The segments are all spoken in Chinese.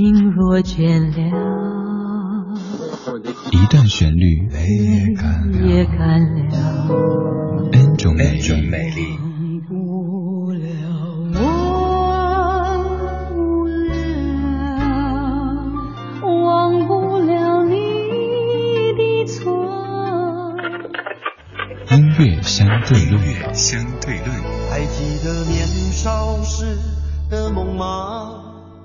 心若倦了，一段旋律，泪也干了，N 种美丽。相对论，相对论。还记得年少时的梦吗？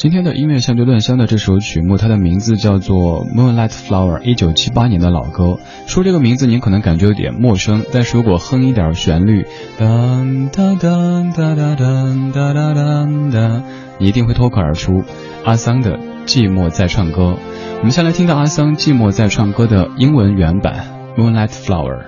今天的音乐相对论，相的这首曲目，它的名字叫做《Moonlight Flower》，一九七八年的老歌。说这个名字，您可能感觉有点陌生，但是如果哼一点旋律，当当当当当当当当当，你一定会脱口而出。阿桑的《寂寞在唱歌》，我们先来听到阿桑《寂寞在唱歌》的英文原版《Moonlight Flower》。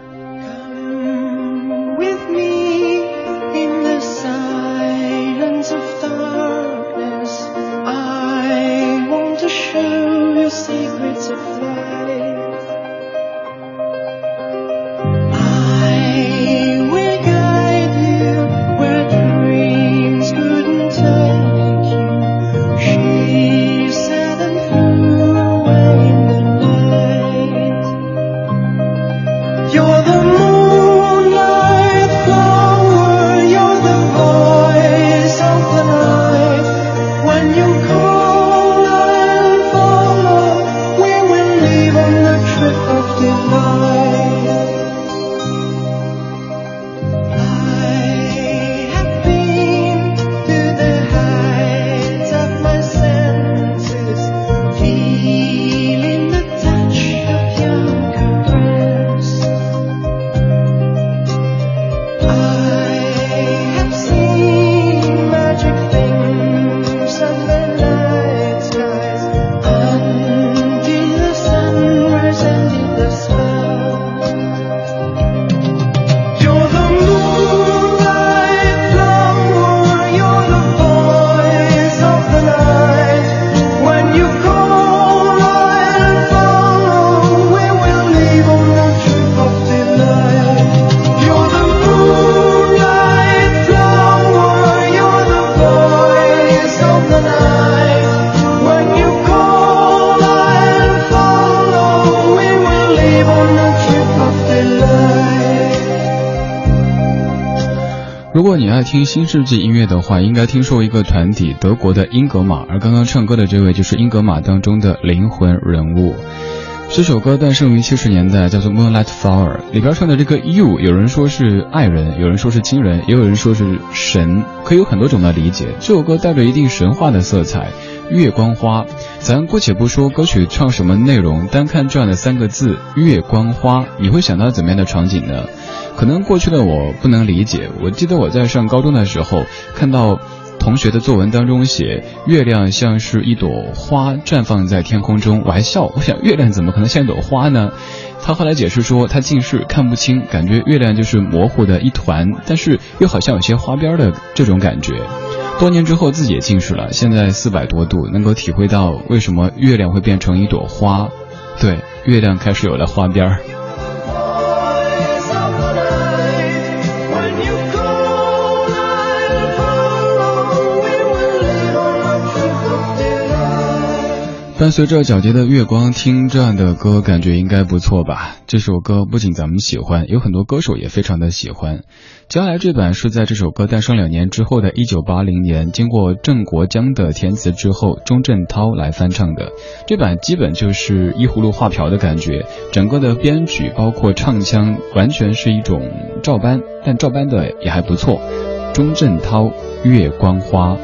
如果你爱听新世纪音乐的话，应该听说一个团体，德国的英格玛。而刚刚唱歌的这位就是英格玛当中的灵魂人物。这首歌诞生于七十年代，叫做《Moonlight Flower》，里边唱的这个 You，有人说是爱人，有人说是亲人，也有人说是神，可以有很多种的理解。这首歌带着一定神话的色彩，月光花。咱姑且不说歌曲唱什么内容，单看这样的三个字“月光花”，你会想到怎么样的场景呢？可能过去的我不能理解。我记得我在上高中的时候，看到同学的作文当中写月亮像是一朵花绽放在天空中，我还笑。我想月亮怎么可能像一朵花呢？他后来解释说他近视看不清，感觉月亮就是模糊的一团，但是又好像有些花边的这种感觉。多年之后自己也近视了，现在四百多度，能够体会到为什么月亮会变成一朵花。对，月亮开始有了花边儿。伴随着皎洁的月光，听这样的歌，感觉应该不错吧？这首歌不仅咱们喜欢，有很多歌手也非常的喜欢。将来这版是在这首歌诞生两年之后的一九八零年，经过郑国江的填词之后，钟镇涛来翻唱的。这版基本就是依葫芦画瓢的感觉，整个的编曲包括唱腔完全是一种照搬，但照搬的也还不错。钟镇涛《月光花》。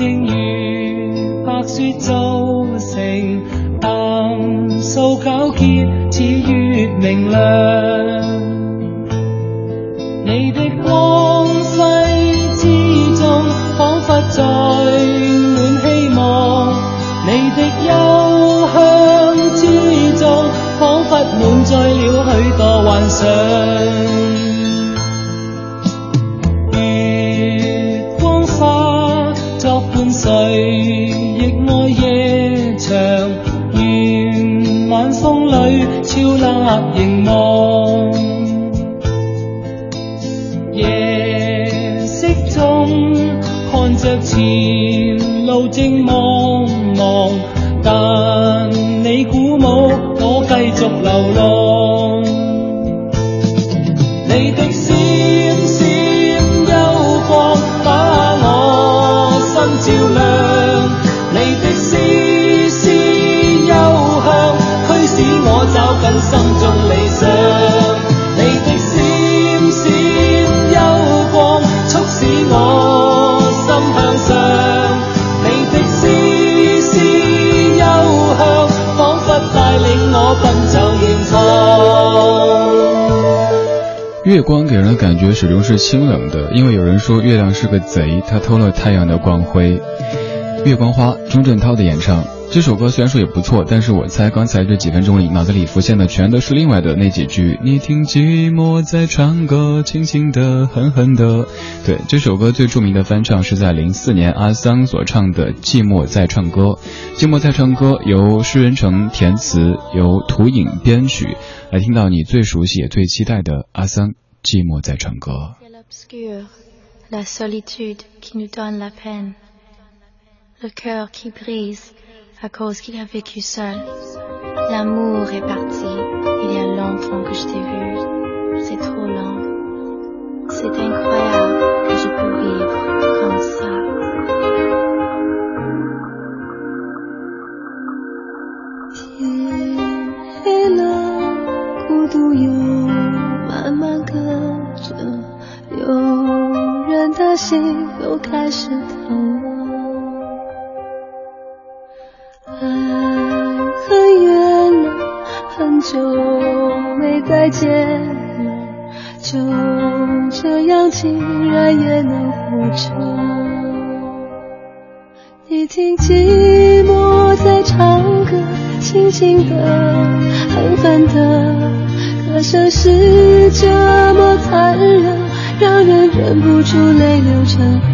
正如白雪做成，淡素皎洁似月明亮。你的光辉之中，仿佛在满希望；你的幽香之中，仿佛满载了许多幻想。默凝望。夜色中看着前路正茫茫，但你鼓舞我继续流浪。月光给人的感觉始终是清冷的，因为有人说月亮是个贼，它偷了太阳的光辉。月光花，钟镇涛的演唱。这首歌虽然说也不错，但是我猜刚才这几分钟里，脑子里浮现的全都是另外的那几句：你听寂寞在唱歌，轻轻的，狠狠的。对，这首歌最著名的翻唱是在零四年阿桑所唱的《寂寞在唱歌》。《寂寞在唱歌》由施人成填词，由涂影编曲。来听到你最熟悉也最期待的阿桑《寂寞在唱歌》。À cause qu'il a vécu seul. L'amour est parti, il y a longtemps que je t'ai vu, c'est trop long. C'est incroyable que je peux vivre comme ça. 天这样竟然也能活着。你听寂寞在唱歌，轻轻的，狠狠的，歌声是这么残忍，让人忍不住泪流成河。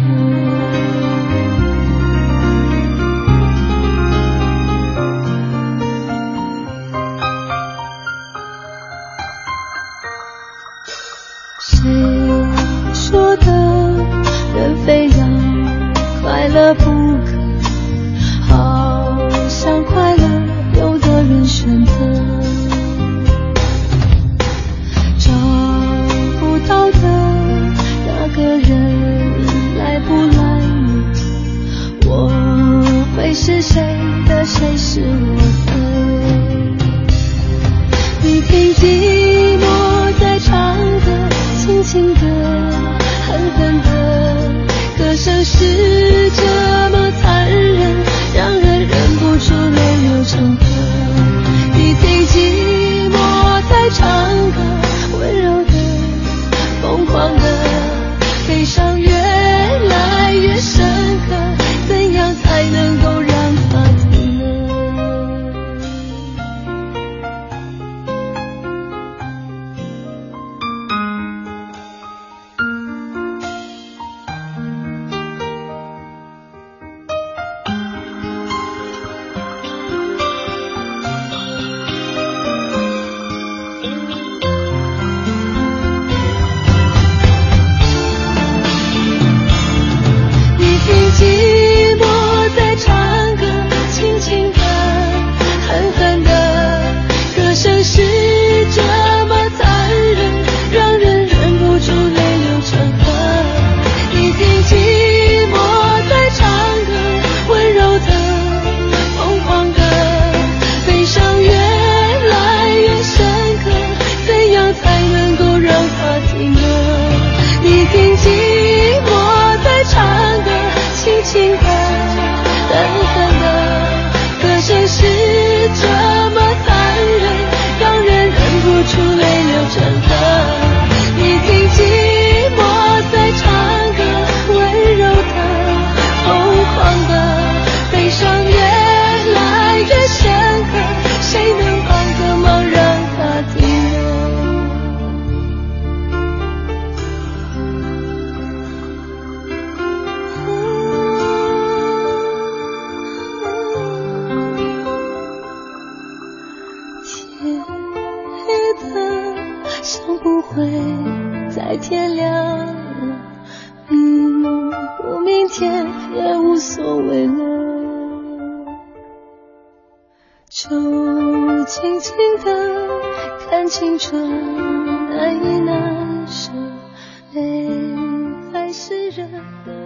天也无所谓了，就静静的看青春难以难舍，泪还是热的。